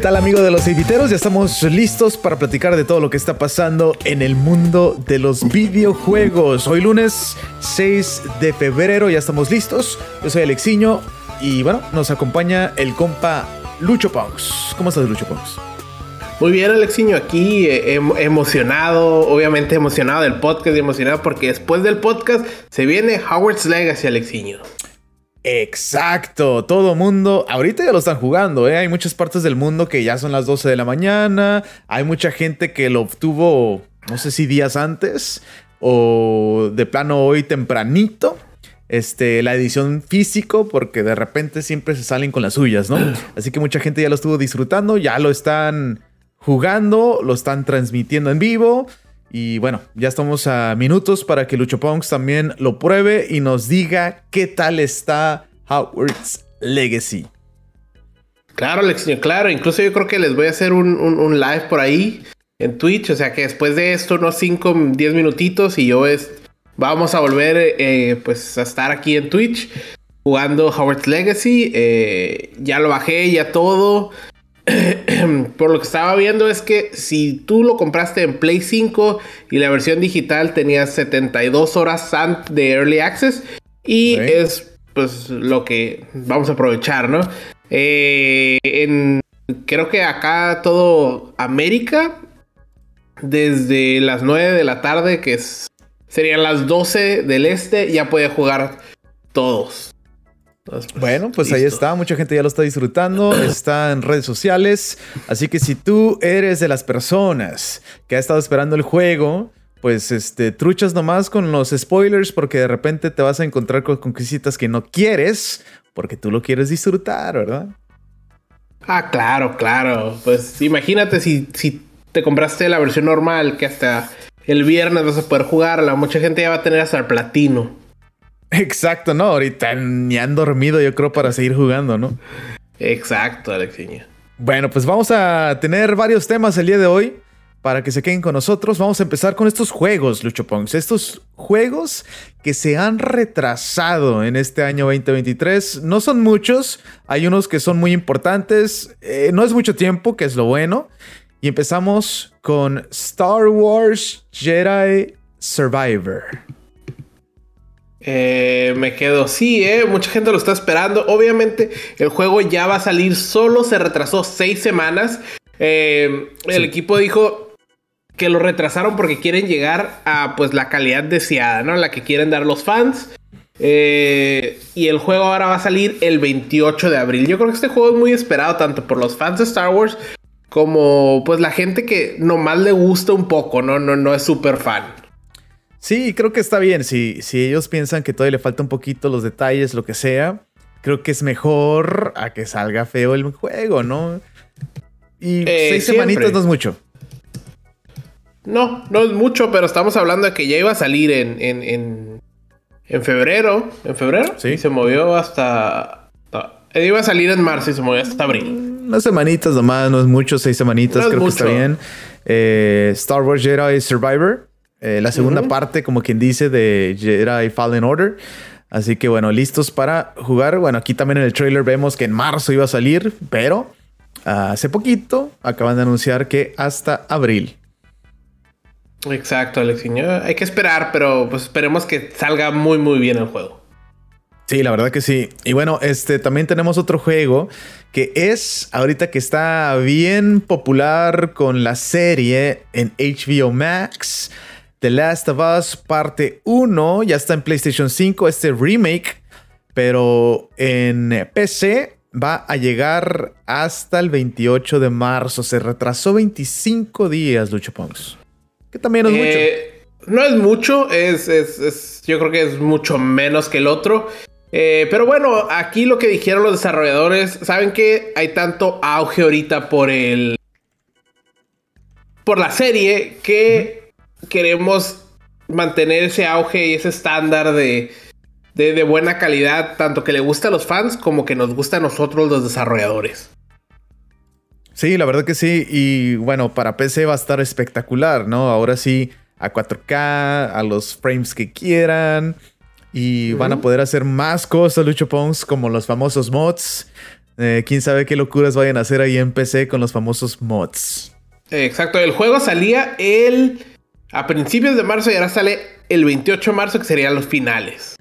¿Qué tal amigos de los editeros? Ya estamos listos para platicar de todo lo que está pasando en el mundo de los videojuegos. Hoy lunes 6 de febrero ya estamos listos. Yo soy Alexiño y bueno, nos acompaña el compa Lucho Ponks. ¿Cómo estás Lucho Ponks? Muy bien, Alexiño, aquí eh, em, emocionado, obviamente emocionado del podcast y emocionado porque después del podcast se viene Howard's Legacy, Alexiño. Exacto, todo mundo, ahorita ya lo están jugando, ¿eh? hay muchas partes del mundo que ya son las 12 de la mañana, hay mucha gente que lo obtuvo, no sé si días antes o de plano hoy tempranito, este, la edición físico, porque de repente siempre se salen con las suyas, ¿no? Así que mucha gente ya lo estuvo disfrutando, ya lo están jugando, lo están transmitiendo en vivo. Y bueno, ya estamos a minutos para que Lucho Punks también lo pruebe y nos diga qué tal está Howard's Legacy. Claro, Alexiño, claro. Incluso yo creo que les voy a hacer un, live por ahí en Twitch. O sea que después de esto, unos 5, 10 minutitos y yo es, vamos a volver eh, pues a estar aquí en Twitch jugando Howard's Legacy. Eh, ya lo bajé, ya todo. por lo que estaba viendo es que si tú lo compraste en Play 5 y la versión digital tenía 72 horas de Early Access y es pues lo que vamos a aprovechar, ¿no? Eh, creo que acá todo América desde las 9 de la tarde que serían las 12 del este ya puede jugar todos. Pues, bueno, pues ahí está, mucha gente ya lo está disfrutando, está en redes sociales, así que si tú eres de las personas que ha estado esperando el juego, pues este, truchas nomás con los spoilers porque de repente te vas a encontrar con conquistas que no quieres porque tú lo quieres disfrutar, ¿verdad? Ah, claro, claro. Pues imagínate si, si te compraste la versión normal que hasta el viernes vas a poder jugarla, mucha gente ya va a tener hasta el platino. Exacto, no, ahorita ni han dormido yo creo para seguir jugando, ¿no? Exacto, Alexiña. Bueno, pues vamos a tener varios temas el día de hoy para que se queden con nosotros. Vamos a empezar con estos juegos, Lucho Pongs. Estos juegos que se han retrasado en este año 2023. No son muchos, hay unos que son muy importantes. Eh, no es mucho tiempo, que es lo bueno. Y empezamos con Star Wars Jedi Survivor. Eh, me quedo, sí, eh, mucha gente lo está esperando. Obviamente, el juego ya va a salir, solo se retrasó seis semanas. Eh, el equipo dijo que lo retrasaron porque quieren llegar a pues la calidad deseada, ¿no? La que quieren dar los fans. y el juego ahora va a salir el 28 de abril. Yo creo que este juego es muy esperado tanto por los fans de Star Wars como pues la gente que nomás le gusta un poco, no, no, no es súper fan. Sí, creo que está bien. Si, si ellos piensan que todavía le falta un poquito los detalles, lo que sea, creo que es mejor a que salga feo el juego, ¿no? Y eh, seis semanitas no es mucho. No, no es mucho, pero estamos hablando de que ya iba a salir en, en, en, febrero. ¿En febrero? Sí. Y se movió hasta. iba a salir en marzo y se movió hasta abril. Unas semanitas nomás, no es mucho, seis semanitas, creo que está bien. Eh, Star Wars Jedi Survivor. Eh, la segunda parte, como quien dice, de Jedi Fallen Order. Así que bueno, listos para jugar. Bueno, aquí también en el trailer vemos que en marzo iba a salir, pero hace poquito acaban de anunciar que hasta abril. Exacto, Alex. Hay que esperar, pero pues esperemos que salga muy, muy bien el juego. Sí, la verdad que sí. Y bueno, este también tenemos otro juego que es ahorita que está bien popular con la serie en HBO Max. The Last of Us parte 1 ya está en PlayStation 5, este remake, pero en PC va a llegar hasta el 28 de marzo. Se retrasó 25 días, Lucho Pongs. Que también es mucho. Eh, no es mucho, es, yo creo que es mucho menos que el otro. Eh, pero bueno, aquí lo que dijeron los desarrolladores, saben que hay tanto auge ahorita por el. por la serie que queremos mantener ese auge y ese estándar de, de, buena calidad, tanto que le gusta a los fans como que nos gusta a nosotros los desarrolladores. Sí, la verdad que sí. Y bueno, para PC va a estar espectacular, ¿no? Ahora sí, a 4K, a los frames que quieran. Y van a poder hacer más cosas, Lucho Pons, como los famosos mods. Eh, quién sabe qué locuras vayan a hacer ahí en PC con los famosos mods. Exacto, el juego salía el a principios de marzo y ahora sale el 28 de marzo que serían los finales.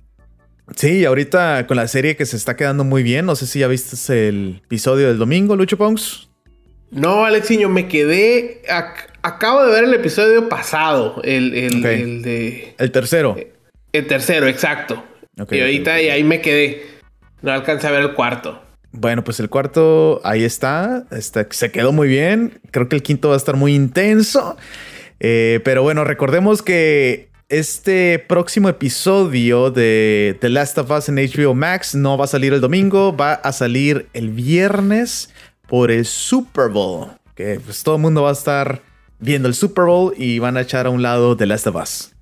Sí, ahorita con la serie que se está quedando muy bien, no sé si ya viste el episodio del domingo, Lucho Pongs. No, Alexiño, me quedé. acabo de ver el episodio pasado, el, el, de. El tercero. El tercero, exacto. y ahorita y ahí me quedé. No alcancé a ver el cuarto. Bueno, pues el cuarto ahí está, está. Se quedó muy bien. Creo que el quinto va a estar muy intenso. Eh, pero bueno, recordemos que este próximo episodio de The Last of Us en HBO Max no va a salir el domingo, va a salir el viernes por el Super Bowl. Que pues todo el mundo va a estar viendo el Super Bowl y van a echar a un lado The Last of Us.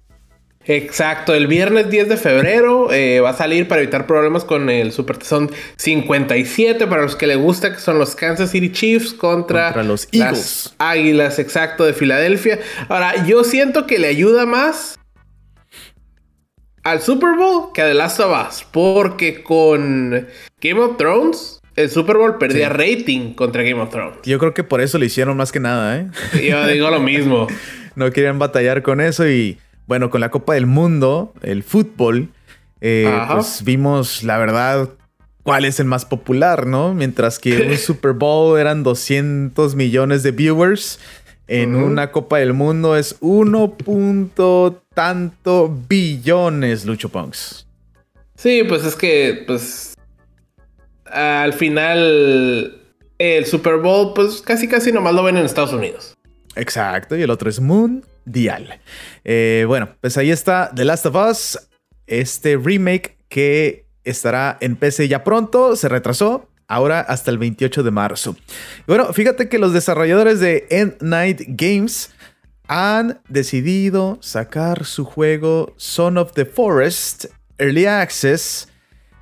Exacto, el viernes 10 de febrero eh, va a salir para evitar problemas con el Super Son 57 para los que les gusta, que son los Kansas City Chiefs contra, los Eagles. Águilas, exacto, de Filadelfia. Ahora, yo siento que le ayuda más al Super Bowl que a The Last of Us, porque con Game of Thrones el Super Bowl perdía rating contra Game of Thrones. Yo creo que por eso le hicieron más que nada, ¿eh? Yo digo lo mismo. no querían batallar con eso y bueno, con la Copa del Mundo, el fútbol, eh, pues vimos la verdad cuál es el más popular, ¿no? Mientras que un Super Bowl eran 200 millones de viewers, en una Copa del Mundo es 1. tanto billones, Lucho Punks. Sí, pues es que, pues, al final, el Super Bowl, pues casi casi nomás lo ven en Estados Unidos. Exacto, y el otro es Moon Dial. Eh, bueno, pues ahí está The Last of Us, este remake que estará en PC ya pronto, se retrasó, ahora hasta el 28 de marzo. bueno, fíjate que los desarrolladores de End Night Games han decidido sacar su juego Son of the Forest Early Access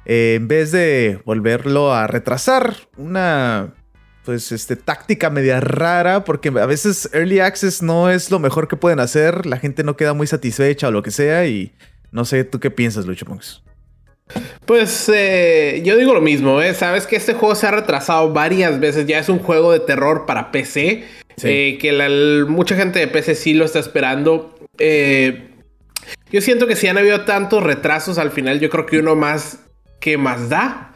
eh, en vez de volverlo a retrasar. Una pues, este, táctica media rara, porque a veces Early Access no es lo mejor que pueden hacer, la gente no queda muy satisfecha o lo que sea, y no sé, ¿tú qué piensas, Lucho Monks? Pues eh, yo digo lo mismo, ¿eh? sabes que este juego se ha retrasado varias veces, ya es un juego de terror para PC, eh, que mucha gente de PC sí lo está esperando. Eh, yo siento que si han habido tantos retrasos al final, yo creo que uno más que más da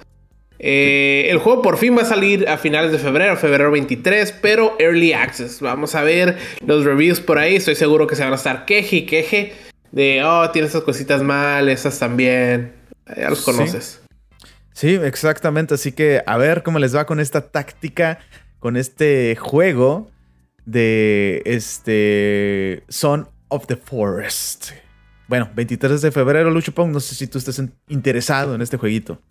eh, el juego por fin va a salir a finales de febrero, febrero 23, pero Early Access. Vamos a ver los reviews por ahí. Estoy seguro que se van a estar queje y queje de, oh, tiene esas cositas mal, esas también. Ya los conoces. Sí. exactamente. Así que a ver cómo les va con esta táctica, con este juego de este Son of the Forest. Bueno, 23 de febrero, Lucho Pong. No sé si tú estés interesado en este jueguito.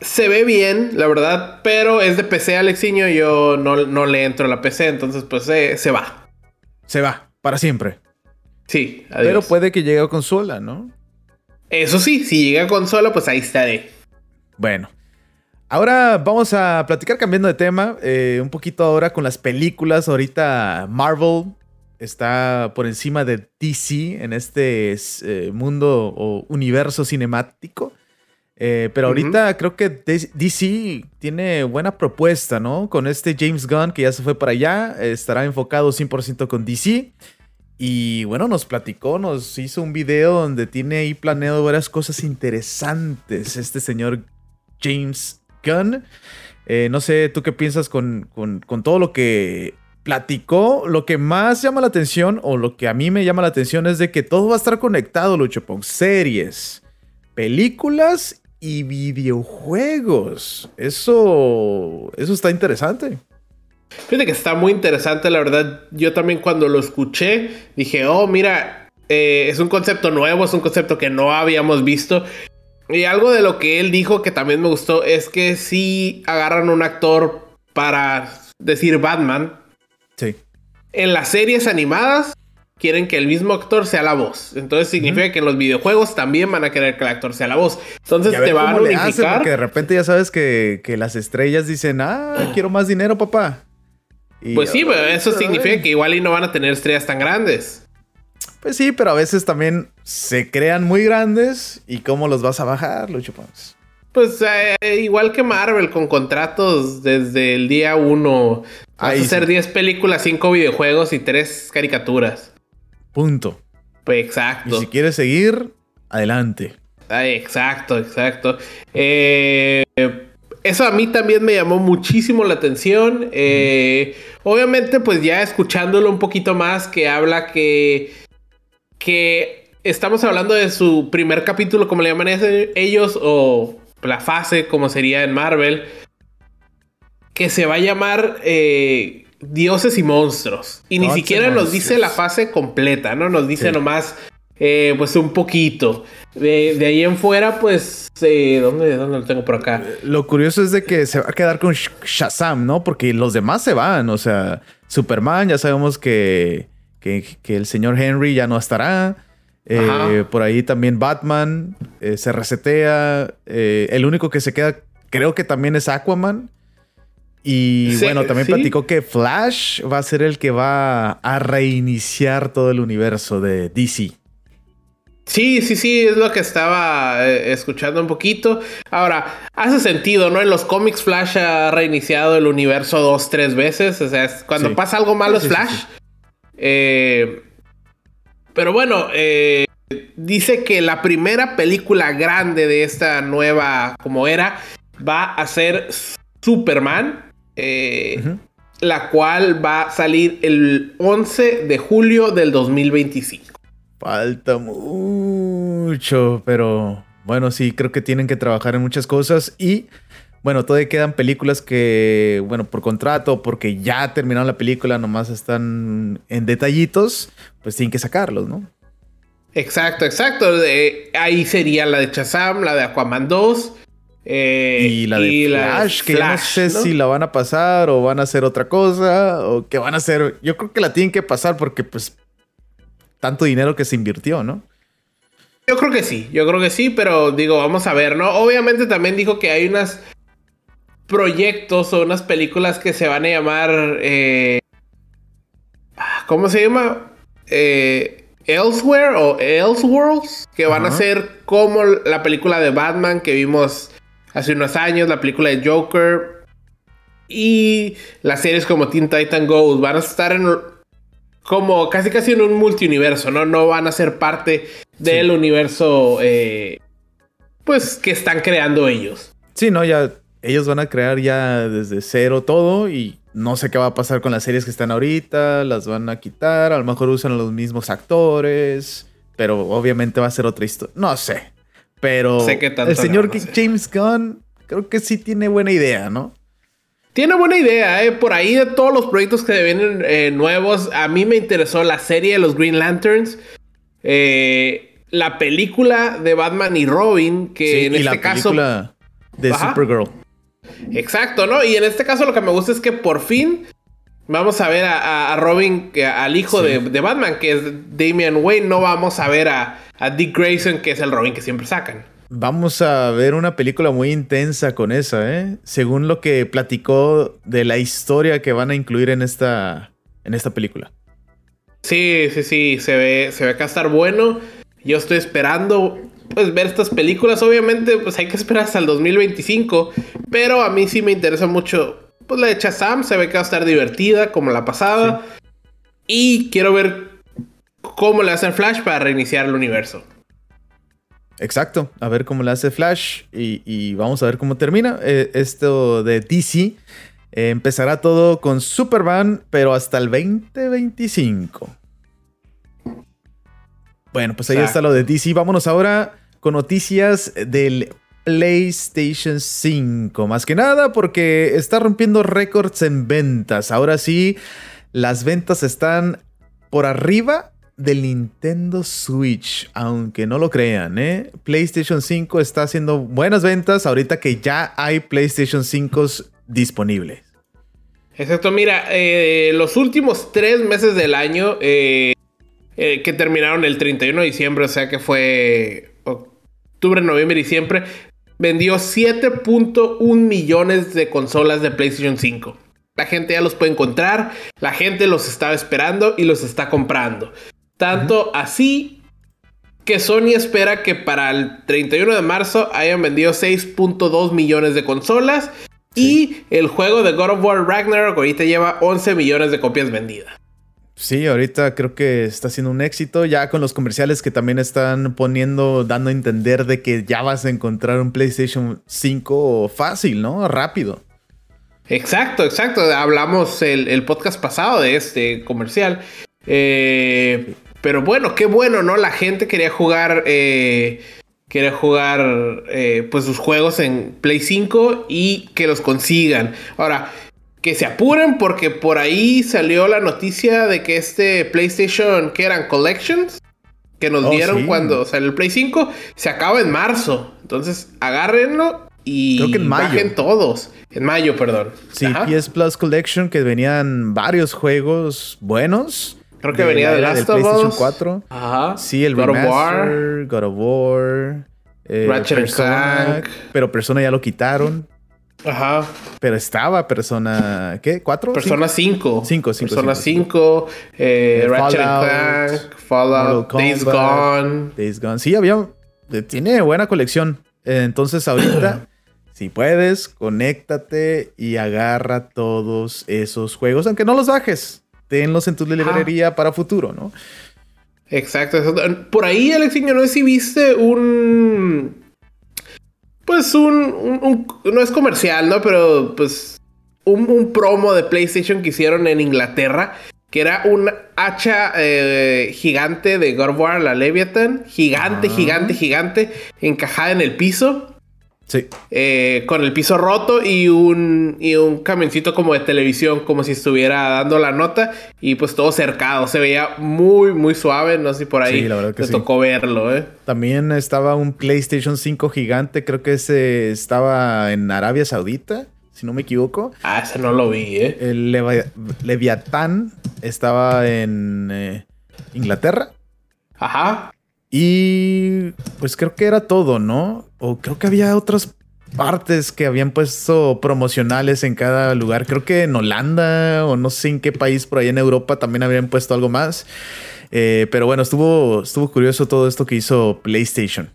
Se ve bien, la verdad, pero es de PC, Alexiño. Yo no, no le entro a la PC, entonces pues se va. Se va, para siempre. Sí, adiós. Pero puede que llegue a consola, ¿no? Eso sí, si llega a consola, pues ahí estaré. Bueno. Ahora vamos a platicar cambiando de tema, eh, un poquito ahora con las películas. Ahorita Marvel está por encima de DC en este eh, mundo o universo cinemático. Eh, pero ahorita creo que DC tiene buena propuesta, ¿no? Con este James Gunn que ya se fue para allá, estará enfocado 100% con DC. Y bueno, nos platicó, nos hizo un video donde tiene ahí planeado varias cosas interesantes este señor James Gunn. Eh, no sé, ¿tú qué piensas con, con, con, todo lo que platicó? Lo que más llama la atención, o lo que a mí me llama la atención, es de que todo va a estar conectado, Lucho Pong. Series, películas y videojuegos. Eso, eso está interesante. Fíjate que está muy interesante, la verdad. Yo también cuando lo escuché dije, oh, mira, eh, es un concepto nuevo, es un concepto que no habíamos visto. Y algo de lo que él dijo que también me gustó es que si agarran un actor para decir Batman. Sí. En las series animadas quieren que el mismo actor sea la voz. Entonces significa que en los videojuegos también van a querer que el actor sea la voz. Entonces te van a unificar. Porque de repente ya sabes que, las estrellas dicen, ah, quiero más dinero, papá. pues sí, pero eso significa que igual y no van a tener estrellas tan grandes. Pues sí, pero a veces también se crean muy grandes y cómo los vas a bajar, Lucho Pons. Pues eh, igual que Marvel, con contratos desde el día uno. Vas a hacer 10 películas, 5 videojuegos y 3 caricaturas. Punto. Pues exacto. Y si quieres seguir, adelante. exacto, exacto. Eh, eso a mí también me llamó muchísimo la atención. Eh, obviamente, pues ya escuchándolo un poquito más, que habla que. que estamos hablando de su primer capítulo, como le llaman ellos, o la fase, como sería en Marvel, que se va a llamar eh, Dioses y Monstruos. Y ni siquiera nos dice la fase completa, ¿no? Nos dice nomás, eh, pues un poquito. De, ahí en fuera, pues, eh, ¿dónde, ¿dónde, lo tengo por acá? Lo curioso es de que se va a quedar con Shazam, ¿no? Porque los demás se van, o sea, Superman, ya sabemos que, que, que el señor Henry ya no estará. Eh, por ahí también Batman eh, se resetea. Eh, el único que se queda, creo que también es Aquaman. Y bueno, también platicó que Flash va a ser el que va a reiniciar todo el universo de DC. Sí, sí, sí, es lo que estaba escuchando un poquito. Ahora, hace sentido, ¿no? En los cómics Flash ha reiniciado el universo dos, tres veces. O sea, cuando pasa algo malo es Flash. Eh, pero bueno, eh, dice que la primera película grande de esta nueva, como era, va a ser Superman. Eh, la cual va a salir el 11 de julio del 2025. Falta mucho, pero bueno, sí, creo que tienen que trabajar en muchas cosas y bueno, todavía quedan películas que, bueno, por contrato, porque ya terminaron la película, nomás están en detallitos, pues tienen que sacarlos, ¿no? Exacto, exacto. ahí sería la de Chazam, la de Aquaman 2. Eh, y la de Flash, que no sé si la van a pasar o van a hacer otra cosa o que van a hacer. Yo creo que la tienen que pasar porque, pues, tanto dinero que se invirtió, ¿no? Yo creo que sí, yo creo que sí, pero digo, vamos a ver, ¿no? Obviamente también dijo que hay unas proyectos o unas películas que se van a llamar. Eh, ¿Cómo se llama? Eh, Elsewhere o Elseworlds, que van a ser como la película de Batman que vimos hace unos años, la película de Joker y las series como Teen Titan Go van a estar en como casi casi en un multiuniverso, ¿no? No van a ser parte del universo eh, pues que están creando ellos. Sí, no, ya ellos van a crear ya desde cero todo y no sé qué va a pasar con las series que están ahorita, las van a quitar, a lo mejor usan los mismos actores, pero obviamente va a ser otra historia. No sé. Pero el señor James Gunn creo que sí tiene buena idea, ¿no? Tiene buena idea, ¿eh? Por ahí de todos los proyectos que vienen eh, nuevos, a mí me interesó la serie de los Green Lanterns, eh, la película de Batman y Robin, que en este caso... de Supergirl. Exacto, ¿no? Y en este caso lo que me gusta es que por fin vamos a ver a, Robin, al hijo de, Batman, que es Damian Wayne. No vamos a ver a, Dick Grayson, que es el Robin que siempre sacan. Vamos a ver una película muy intensa con esa, ¿eh? Según lo que platicó de la historia que van a incluir en esta, en esta película. Sí, sí, sí, se ve, se ve que va a estar bueno. Yo estoy esperando pues ver estas películas. Obviamente, pues hay que esperar hasta el 2025. Pero a mí sí me interesa mucho. Pues la de Shazam se ve que va a estar divertida, como la pasada. Y quiero ver cómo le hacen Flash para reiniciar el universo. Exacto, a ver cómo le hace Flash y, vamos a ver cómo termina. Eh, esto de DC eh, empezará todo con Superman, pero hasta el 2025. Bueno, pues ahí está lo de DC. Vámonos ahora con noticias del PlayStation 5. Más que nada porque está rompiendo récords en ventas. Ahora sí, las ventas están por arriba del Nintendo Switch, aunque no lo crean, ¿eh? PlayStation 5 está haciendo buenas ventas ahorita que ya hay PlayStation 5 disponibles. Exacto, mira, eh, los últimos tres meses del año eh, eh, que terminaron el 31 de diciembre, o sea que fue octubre, noviembre y diciembre, vendió 7.1 millones de consolas de PlayStation 5. La gente ya los puede encontrar, la gente los estaba esperando y los está comprando. Tanto así que Sony espera que para el 31 de marzo hayan vendido 6.2 millones de consolas y el juego de God of War Ragnarok ahorita lleva 11 millones de copias vendidas. Sí, ahorita creo que está siendo un éxito, ya con los comerciales que también están poniendo, dando a entender de que ya vas a encontrar un PlayStation 5 fácil, ¿no? Rápido. Exacto, exacto. Hablamos el, podcast pasado de este comercial. Eh, pero bueno, qué bueno, ¿no? La gente quería jugar. Eh, quería jugar eh, pues sus juegos en Play 5 y que los consigan. Ahora, que se apuren porque por ahí salió la noticia de que este PlayStation, que eran Collections, que nos oh, dieron cuando salió el Play 5, se acaba en marzo. Entonces, agárrenlo y Creo que en mayo. bajen todos. En mayo, perdón. Sí, PS Plus Collection, que venían varios juegos buenos. Creo que venía de Last of PlayStation Us. 4. Ajá. Sí, el God of War. God of War. eh, Ratchet Persona, Clank. Pero Persona ya lo quitaron. Ajá. Pero estaba Persona. ¿Qué? ¿Cuatro? Persona 5. Cinco, cinco, Persona cinco, 5. eh, Eh, Ratchet Fallout, Clank. Fallout. Days. Gone. Days Gone. Sí, había. eh, Tiene buena colección. Eh, Entonces, ahorita, si puedes, conéctate y agarra todos esos juegos, aunque no los bajes. Tenlos en tu librería para futuro, ¿no? Exacto, exacto. Por ahí, Alexiño, no sé si viste un. Pues un, un- un- No es comercial, ¿no? Pero pues. Un, un promo de PlayStation que hicieron en Inglaterra. Que era un hacha eh, gigante de God of War, la Leviathan. Gigante, Ah. gigante, gigante. Encajada en el piso. Sí. eh, con el piso roto y un, y un camioncito como de televisión, como si estuviera dando la nota y pues todo cercado. Se veía muy, muy suave. No sé si por ahí Sí, la verdad que te sí. tocó verlo, ¿eh? También estaba un PlayStation 5 gigante, creo que ese estaba en Arabia Saudita, si no me equivoco. Ah, ese no lo vi, ¿eh? El Leviatán estaba en eh, Inglaterra. Ajá. Y pues creo que era todo, ¿no? O creo que había otras partes que habían puesto promocionales en cada lugar. Creo que en Holanda o no sé en qué país por ahí en Europa también habían puesto algo más. Eh, pero bueno, estuvo, estuvo curioso todo esto que hizo PlayStation.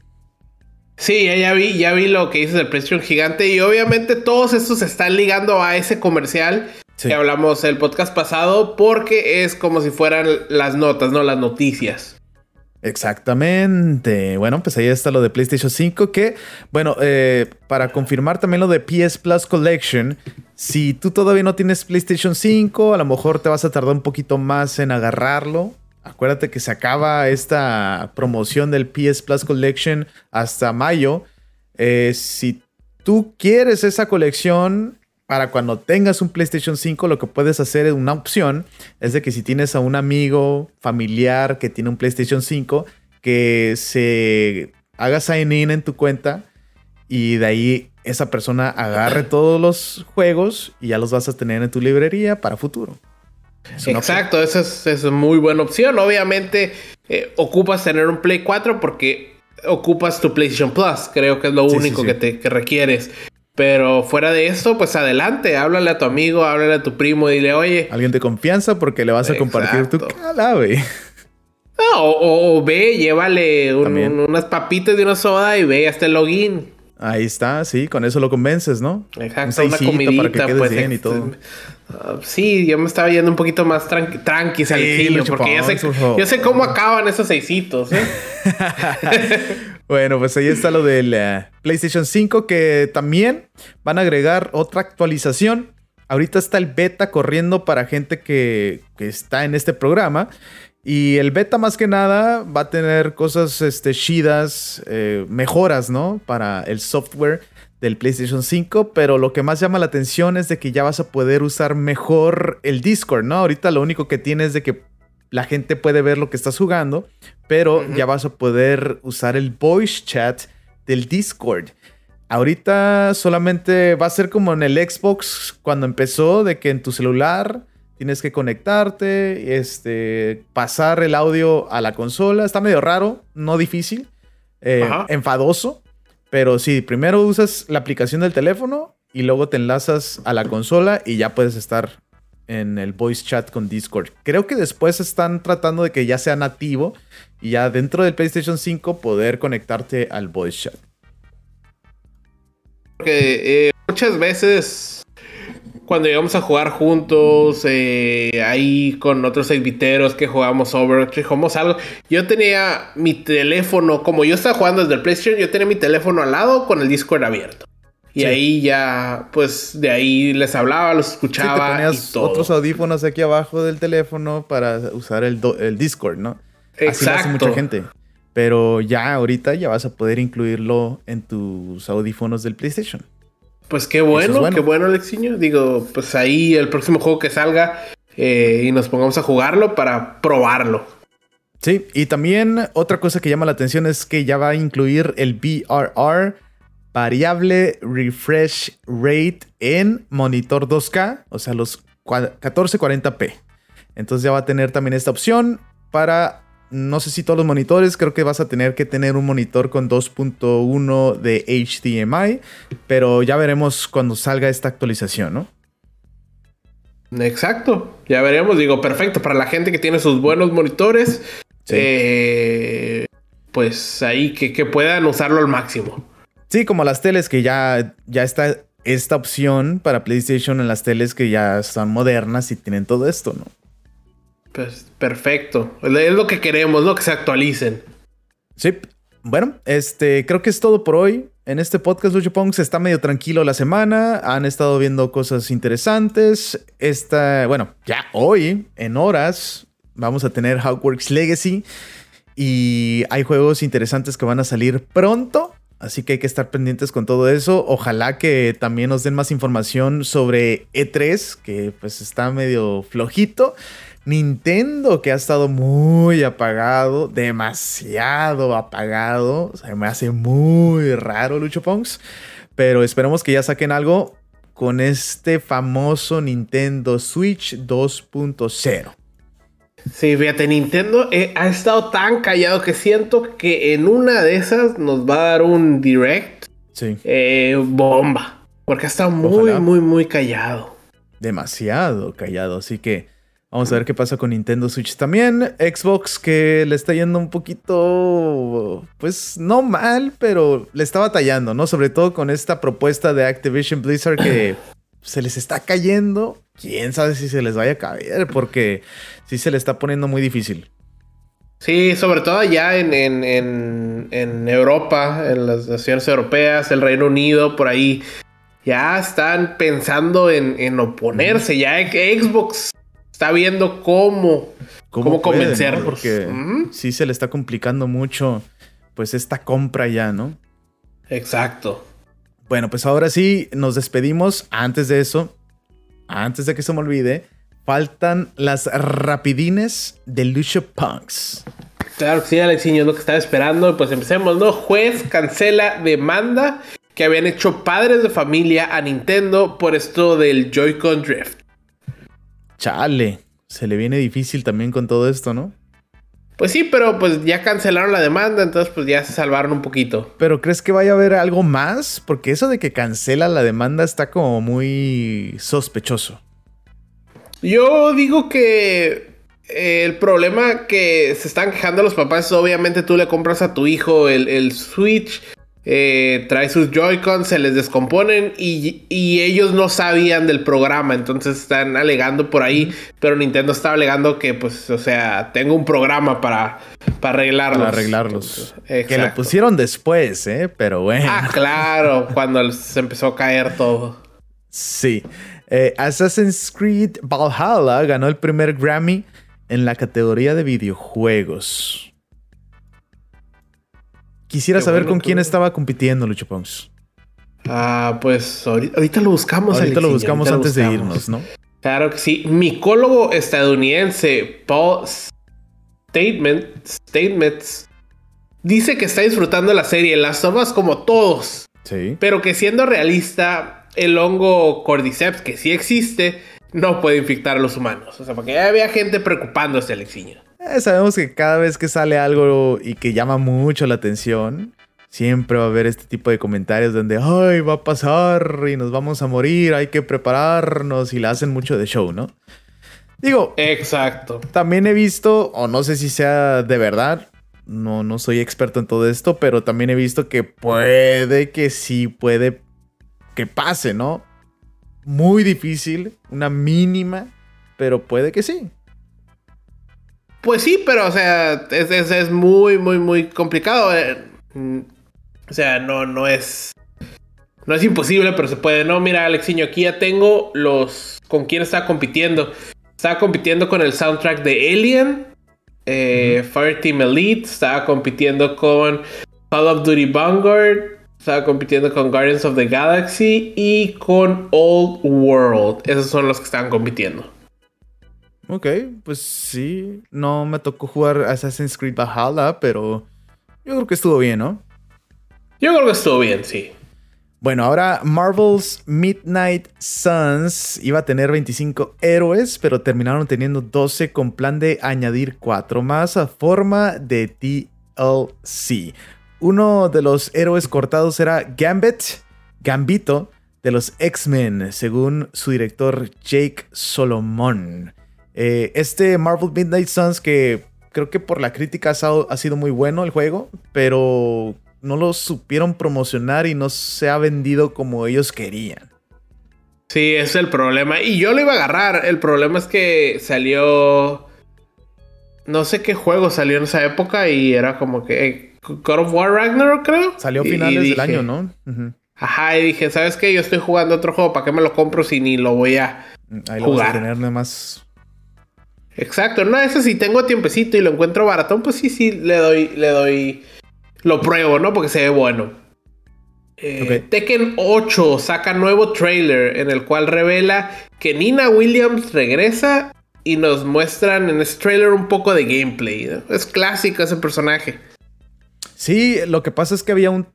Sí, ya, vi, ya vi lo que dices del PlayStation gigante. Y obviamente todos estos se están ligando a ese comercial Sí. que hablamos el podcast pasado. Porque es como si fueran las notas, ¿no? Las noticias. Exactamente. Bueno, pues ahí está lo de PlayStation 5 que, bueno, eh, para confirmar también lo de PS Plus Collection, si tú todavía no tienes PlayStation 5, a lo mejor te vas a tardar un poquito más en agarrarlo. Acuérdate que se acaba esta promoción del PS Plus Collection hasta mayo. Eh, si tú quieres esa colección para cuando tengas un PlayStation 5, lo que puedes hacer es una opción, es de que si tienes a un amigo, familiar que tiene un PlayStation 5, que se haga sign in en tu cuenta y de ahí esa persona agarre todos los juegos y ya los vas a tener en tu librería para futuro. Es. Exacto, esa es, es muy buena opción. Obviamente, eh, ocupas tener un Play 4 porque ocupas tu PlayStation Plus. Creo que es lo Sí, sí, único sí. Que, te, que requieres. Pero fuera de esto, pues adelante, háblale a tu amigo, háblale a tu primo, dile, oye, Alguien de confianza porque le vas a compartir tu Exacto. cala, güey. no, o, ve, llévale un- También. un- unas papitas de una soda y ve hasta el login. Ahí está, sí, con eso lo convences, ¿no? Exacto, un una comidita, para que pues. bien y todo. Ah, sí, yo me estaba yendo un poquito más tranqui, tranqui Sí, porque ya sé, yo sé cómo acaban esos seisitos, ¿eh? Bueno, pues ahí está lo del eh, PlayStation 5 que también van a agregar otra actualización. Ahorita está el beta corriendo para gente que, está en este programa. Y el beta más que nada va a tener cosas este, chidas, eh, mejoras, ¿no? Para el software del PlayStation 5. Pero lo que más llama la atención es de que ya vas a poder usar mejor el Discord, ¿no? Ahorita lo único que tienes es de que la gente puede ver lo que estás jugando, pero ya vas a poder usar el voice chat del Discord. Ahorita solamente va a ser como en el Xbox cuando empezó, de que en tu celular tienes que conectarte, este, pasar el audio a la consola. Está medio raro, no difícil, eh, enfadoso, pero sí, primero usas la aplicación del teléfono y luego te enlazas a la consola y ya puedes estar en el voice chat con Discord. Creo que después están tratando de que ya sea nativo y ya dentro del PlayStation 5 poder conectarte al voice chat. Porque eh, muchas veces cuando llegamos a jugar juntos, eh, ahí con otros exviteros que jugamos Overwatch, jugamos algo, yo tenía mi teléfono, como yo estaba jugando desde el PlayStation, yo tenía mi teléfono al lado con el Discord abierto. Y ahí ya, pues de ahí les hablaba, los escuchaba. Sí, otros audífonos aquí abajo del teléfono para usar el, el Discord, ¿no? Exacto. Así lo hace mucha gente. Pero ya ahorita ya vas a poder incluirlo en tus audífonos del PlayStation. Pues qué bueno, qué bueno, Alexiño. Digo, pues ahí el próximo juego que salga eh, y nos pongamos a jugarlo para probarlo. Sí, y también otra cosa que llama la atención es que ya va a incluir el VRR, variable refresh rate en monitor 2K, o sea, los 1440p. Entonces ya va a tener también esta opción para no sé si todos los monitores, creo que vas a tener que tener un monitor con 2.1 de HDMI, pero ya veremos cuando salga esta actualización, ¿no? Exacto, ya veremos, digo, perfecto, para la gente que tiene sus buenos monitores, eh, pues ahí que, que, puedan usarlo al máximo. Sí, como las teles que ya, ya está esta opción para PlayStation en las teles que ya son modernas y tienen todo esto, ¿no? Pues perfecto. Es lo que queremos, ¿no? Que se actualicen. Sí. Bueno, este, creo que es todo por hoy. En este podcast, Lucho Pongs está medio tranquilo la semana. Han estado viendo cosas interesantes. Esta, bueno, ya hoy, en horas, vamos a tener Hogwarts Legacy. Y hay juegos interesantes que van a salir pronto. Así que hay que estar pendientes con todo eso. Ojalá que también nos den más información sobre E3, que pues está medio flojito. Nintendo, que ha estado muy apagado, demasiado apagado. Se me hace muy raro, Lucho Ponks. Pero esperemos que ya saquen algo con este famoso Nintendo Switch 2.0. Sí, fíjate, Nintendo eh, ha estado tan callado que siento que en una de esas nos va a dar un direct sí. Eh, bomba. Porque ha estado muy, muy, muy callado. Demasiado callado. Así que Vamos a ver qué pasa con Nintendo Switch también. Xbox que le está yendo un poquito, pues no mal, pero le está batallando, ¿no? Sobre todo con esta propuesta de Activision Blizzard que se les está cayendo. Quién sabe si se les vaya a caer, porque sí se le está poniendo muy difícil. Sí, sobre todo allá en, en Europa, en las naciones europeas, el Reino Unido, por ahí ya están pensando en, oponerse. Ya Xbox está viendo cómo, cómo, convencerlos. Porque sí se le está complicando mucho, pues, esta compra ya, ¿no? Exacto. Bueno, pues ahora sí, nos despedimos. Antes de eso, antes de que se me olvide, faltan las rapidines de Lucio Punks. Claro que sí, Alexiño, es lo que estaba esperando. Pues empecemos, ¿no? Juez cancela demanda que habían hecho padres de familia a Nintendo por esto del Joy-Con Drift. Chale, se le viene difícil también con todo esto, ¿no? Pues sí, pero pues ya cancelaron la demanda, entonces pues ya se salvaron un poquito. ¿Pero crees que vaya a haber algo más? Porque eso de que cancela la demanda está como muy sospechoso. Yo digo que eh, el problema que se están quejando los papás es obviamente tú le compras a tu hijo el, el Switch eh, trae sus Joy-Cons, se les descomponen y, ellos no sabían del programa, entonces están alegando por ahí, pero Nintendo está alegando que, pues, o sea, tengo un programa para, para arreglarlos. Para arreglarlos. que lo pusieron después, ¿eh? Pero bueno. Ah, claro, cuando se empezó a caer todo. Sí. Eh, Assassin's Creed Valhalla ganó el primer Grammy en la categoría de videojuegos. Quisiera saber con quién estaba compitiendo Lucho Pons. Ah, pues ahorita, lo buscamos. Ahorita lo buscamos antes de irnos, ¿no? Claro que sí. Micólogo estadounidense Paul Statement, Statements dice que está disfrutando la serie Las tomas como todos. Sí. Pero que siendo realista, el hongo Cordyceps, que sí existe, no puede infectar a los humanos. O sea, porque ya había gente preocupándose, Alexiño. Eh, sabemos que cada vez que sale algo y que llama mucho la atención, Siempre va a haber este tipo de comentarios donde, ay, va a pasar y nos vamos a morir, hay que prepararnos y le hacen mucho de show, ¿no? Digo, exacto. También he visto, o no sé si sea de verdad, no, no soy experto en todo esto, pero también he visto que puede que sí, puede que pase, ¿no? Muy difícil, una mínima, pero puede que sí. Pues sí, pero o sea, es, es, muy, muy, muy complicado. Eh, o sea, no, no es. No es imposible, pero se puede. No, mira, Alexiño, aquí ya tengo los. con quién está compitiendo. Estaba compitiendo con el soundtrack de Alien, eh, Fireteam Elite, estaba compitiendo con Call of Duty Vanguard, estaba compitiendo con Guardians of the Galaxy y con Old World. Esos son los que estaban compitiendo. Ok, pues sí, no me tocó jugar Assassin's Creed Valhalla, pero yo creo que estuvo bien, ¿no? Yo creo que estuvo bien, sí. Bueno, ahora Marvel's Midnight Suns iba a tener 25 héroes, pero terminaron teniendo 12 con plan de añadir 4 más a forma de DLC. Uno de los héroes cortados era Gambit, Gambito, de los X-Men, según su director Jake Solomon. Eh, este Marvel Midnight Suns que creo que por la crítica ha sido muy bueno el juego, pero no lo supieron promocionar y no se ha vendido como ellos querían. Sí, ese es el problema. Y yo lo iba a agarrar. El problema es que salió. No sé qué juego salió en esa época y era como que. Eh, God of War Ragnarok, creo. Salió a finales del año, ¿no? Ajá, y dije, ¿sabes qué? Yo estoy jugando otro juego, ¿para qué me lo compro si ni lo voy a Ahí lo jugar? a tener nada más. Exacto, no, eso si tengo tiempecito y lo encuentro baratón, pues sí, sí, le doy, le doy lo pruebo, ¿no? Porque se ve bueno. Eh, Tekken 8 saca nuevo trailer en el cual revela que Nina Williams regresa y nos muestran en ese trailer un poco de gameplay. Es clásico ese personaje. Sí, lo que pasa es que había un...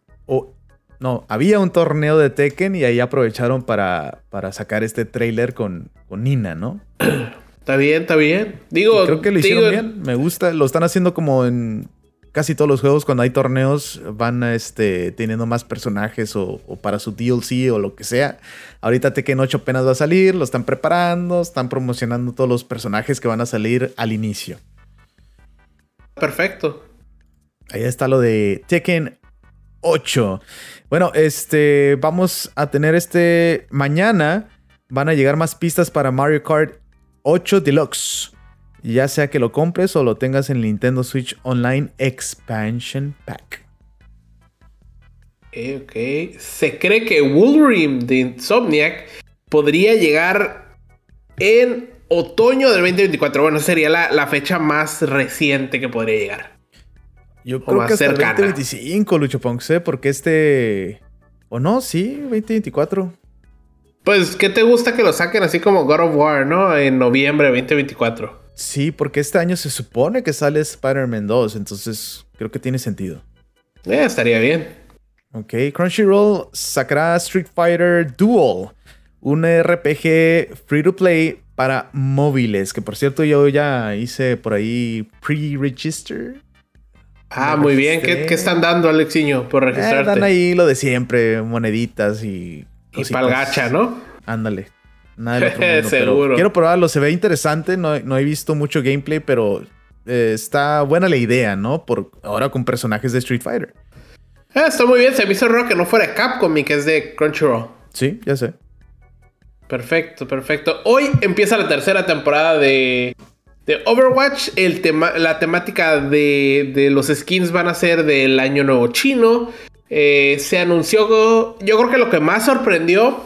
no, había un torneo de Tekken y ahí aprovecharon para, para sacar este trailer con, con Nina, ¿no? Está bien, está bien. Digo, creo que lo hicieron bien. Me gusta. Lo están haciendo como en casi todos los juegos cuando hay torneos van este, teniendo más personajes o, para su DLC o lo que sea. Ahorita Tekken 8 apenas va a salir, lo están preparando, están promocionando todos los personajes que van a salir al inicio. Perfecto. Ahí está lo de Tekken 8. Bueno, este vamos a tener este mañana van a llegar más pistas para Mario Kart 8 Deluxe ya sea que lo compres o lo tengas en Nintendo Switch Online Expansion Pack. Ok, Se cree que Wolverine de Insomniac podría llegar en otoño del 2024. Bueno, sería la, fecha más reciente que podría llegar. Yo creo que hasta el 2025, Lucho Ponce, porque este... ¿O no? Sí, 2024. Pues, ¿qué te gusta que lo saquen así como God of War, no? En noviembre de 2024. Sí, porque este año se supone que sale Spider-Man 2, entonces creo que tiene sentido. Eh, estaría bien. Ok, Crunchyroll sacará Street Fighter Duel, un RPG free to play para móviles, que por cierto yo ya hice por ahí pre-register. Ah, muy bien. ¿Qué, están dando, Alexiño, por eh, registrarte? dan ahí lo de siempre, moneditas y... Y palgacha, ¿no? Ándale. Nada Seguro. quiero probarlo, se ve interesante. No, he visto mucho gameplay, pero eh, está buena la idea, ¿no? Por ahora con personajes de Street Fighter. Ah, está muy bien. Se me hizo raro que no fuera Capcom y que es de Crunchyroll. Sí, ya sé. Perfecto, perfecto. Hoy empieza la tercera temporada de, de Overwatch. El tema, la temática de, de, los skins van a ser del Año Nuevo Chino. Eh, se anunció, yo creo que lo que más sorprendió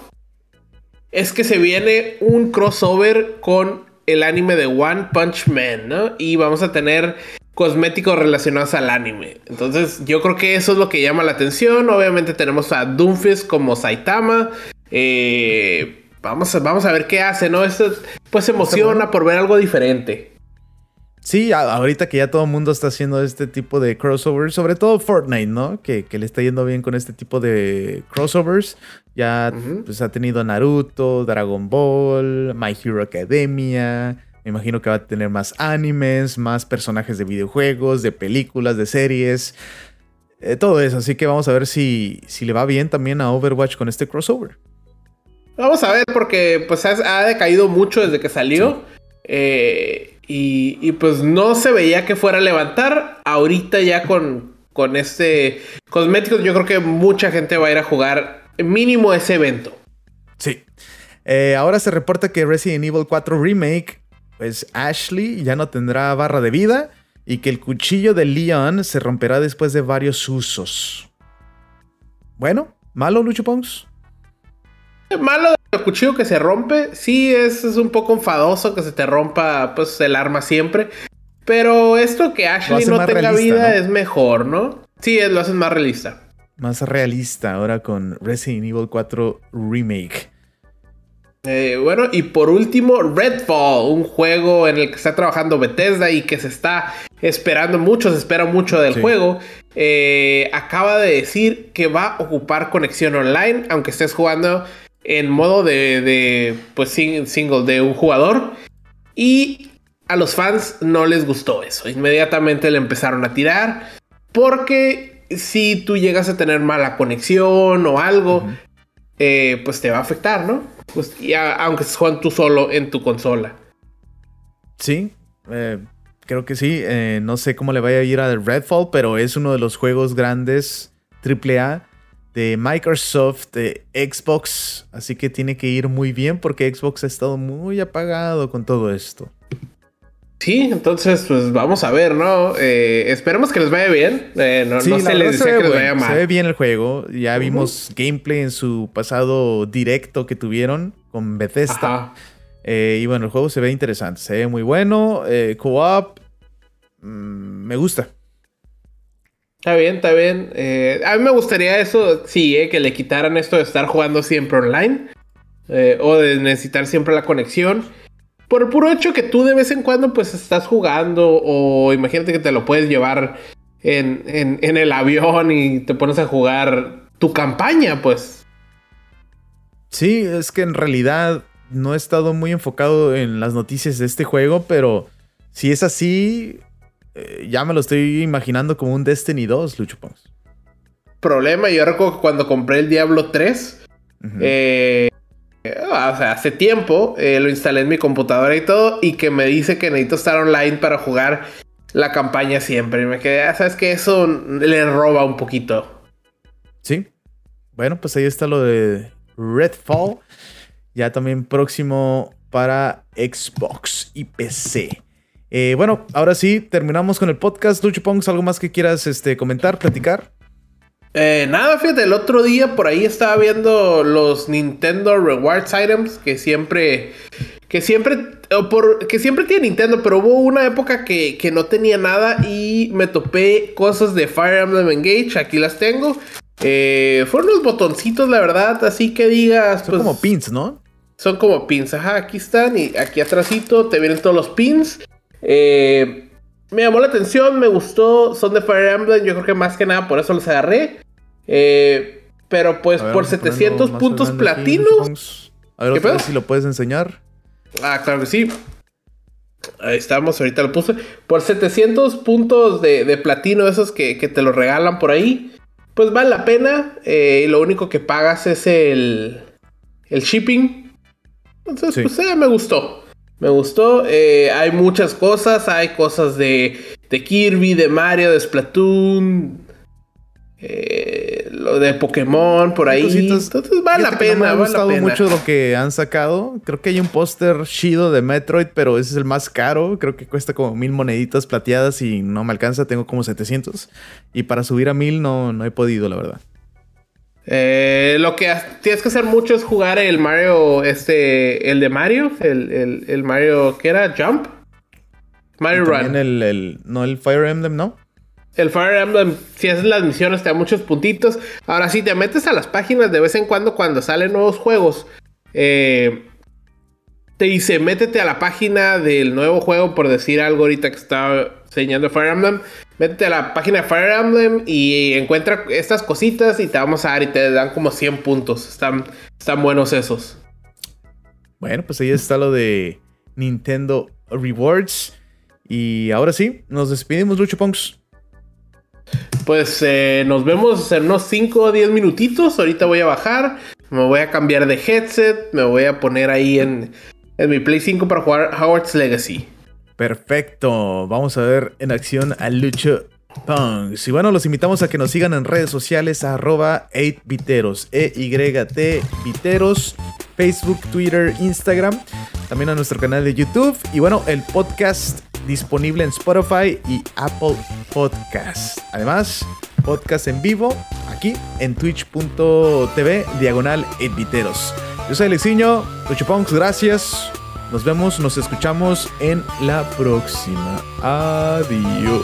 es que se viene un crossover con el anime de One Punch Man, ¿no? Y vamos a tener cosméticos relacionados al anime. Entonces, yo creo que eso es lo que llama la atención. Obviamente tenemos a Doomfist como Saitama. Eh, vamos, a, vamos a ver qué hace, ¿no? Esto pues emociona por ver algo diferente. Sí, ahorita que ya todo el mundo está haciendo este tipo de crossovers, sobre todo Fortnite, ¿no? Que, le está yendo bien con este tipo de crossovers. Ya pues, ha tenido Naruto, Dragon Ball, My Hero Academia. Me imagino que va a tener más animes, más personajes de videojuegos, de películas, de series. eh, todo eso. Así que vamos a ver si, si le va bien también a Overwatch con este crossover. Vamos a ver, porque pues ha, decaído mucho desde que salió. Eh, y, pues no se veía que fuera a levantar. Ahorita ya con, con este cosméticos, yo creo que mucha gente va a ir a jugar mínimo ese evento. Sí. Eh, ahora se reporta que Resident Evil 4 Remake, pues Ashley ya no tendrá barra de vida y que el cuchillo de Leon se romperá después de varios usos. Bueno, malo, Lucho Pons. Malo el cuchillo que se rompe. Sí, es, es, un poco enfadoso que se te rompa pues, el arma siempre. Pero esto que Ashley no tenga vida es mejor, ¿no? Sí, lo hacen más realista. Más realista ahora con Resident Evil 4 Remake. Eh, bueno, y por último, Redfall, un juego en el que está trabajando Bethesda y que se está esperando mucho, se espera mucho del juego. Eh, acaba de decir que va a ocupar conexión online, aunque estés jugando en modo de, pues single de un jugador. Y a los fans no les gustó eso. Inmediatamente le empezaron a tirar. Porque si tú llegas a tener mala conexión o algo, eh, pues te va a afectar, ¿no? Pues aunque estés jugando tú solo en tu consola. Sí, eh, creo que sí. Eh, no sé cómo le vaya a ir a Redfall, pero es uno de los juegos grandes AAA de Microsoft, de Xbox, así que tiene que ir muy bien porque Xbox ha estado muy apagado con todo esto. Sí, entonces pues vamos a ver, ¿no? Eh, esperemos que les vaya bien. Eh, no, sí, se les que les vaya mal. Se ve bien el juego. Ya vimos gameplay en su pasado directo que tuvieron con Bethesda. Eh, y bueno, el juego se ve interesante, se ve muy bueno. Co-op, mm, me gusta. Está bien, está bien. Eh, a mí me gustaría eso, sí, eh, que le quitaran esto de estar jugando siempre online. Eh, o de necesitar siempre la conexión. Por el puro hecho que tú de vez en cuando pues estás jugando o imagínate que te lo puedes llevar en, en el avión y te pones a jugar tu campaña, pues. Sí, es que en realidad no he estado muy enfocado en las noticias de este juego, pero si es así, eh, ya me lo estoy imaginando como un Destiny 2, Lucho Problema, yo recuerdo que cuando compré el Diablo 3, eh, hace tiempo, eh, lo instalé en mi computadora y todo, y que me dice que necesito estar online para jugar la campaña siempre. Y me quedé, ah, sabes que eso le roba un poquito. Sí. Bueno, pues ahí está lo de Redfall. Ya también próximo para Xbox y PC. Eh, bueno, ahora sí, terminamos con el podcast. Lucho Pongs, ¿algo más que quieras este, comentar, platicar? Eh, nada, fíjate, el otro día por ahí estaba viendo los Nintendo Rewards Items que siempre. Que siempre. Por, que siempre tiene Nintendo, pero hubo una época que, no tenía nada y me topé cosas de Fire Emblem Engage. Aquí las tengo. Eh, fueron unos botoncitos, la verdad, así que digas. Son pues, como pins, ¿no? Son como pins, ajá, aquí están y aquí atrásito te vienen todos los pins. Eh, me llamó la atención, me gustó. Son de Fire Emblem. Yo creo que más que nada por eso los agarré. Eh, pero pues por 700 puntos platinos. a ver, si lo puedes enseñar. Ah, claro que sí. Ahí estamos, ahorita lo puse. Por 700 puntos de, platino, esos que, te lo regalan por ahí. Pues vale la pena. Eh, y lo único que pagas es el, el shipping. Entonces, pues eh, me gustó. Me gustó. Eh, hay muchas cosas. Hay cosas de, de Kirby, de Mario, de Splatoon. Eh, lo de Pokémon por ahí. Entonces vale la pena. me ha gustado mucho lo que han sacado. Creo que hay un póster chido de Metroid, pero ese es el más caro. Creo que cuesta como mil moneditas plateadas y no me alcanza. Tengo como 700. Y para subir a mil no, no he podido, la verdad. Eh, lo que tienes que hacer mucho es jugar el Mario, este, el de Mario, el, Mario, ¿qué era? Jump. Mario Run. El, no el Fire Emblem, ¿no? El Fire Emblem, si haces las misiones, te da muchos puntitos. Ahora, si te metes a las páginas de vez en cuando, cuando salen nuevos juegos, eh, te dice, métete a la página del nuevo juego, por decir algo ahorita que estaba enseñando Fire Emblem. Métete a la página de Fire Emblem y encuentra estas cositas y te vamos a dar y te dan como 100 puntos. Están, están buenos esos. Bueno, pues ahí está lo de Nintendo Rewards. Y ahora sí, nos despedimos, Lucho Punks. pues eh, nos vemos en unos 5 o 10 minutitos. Ahorita voy a bajar, me voy a cambiar de headset, me voy a poner ahí en, en mi Play 5 para jugar Howard's Legacy. Perfecto, vamos a ver en acción a Lucho Punks. Y bueno, los invitamos a que nos sigan en redes sociales arroba 8viteros, E-Y-T Viteros, Facebook, Twitter, Instagram, también a nuestro canal de YouTube y bueno, el podcast disponible en Spotify y Apple Podcast. Además, podcast en vivo aquí en twitch.tv diagonal 8viteros. Yo soy Alexiño, Punks, gracias. Nos vemos, nos escuchamos en la próxima. Adiós.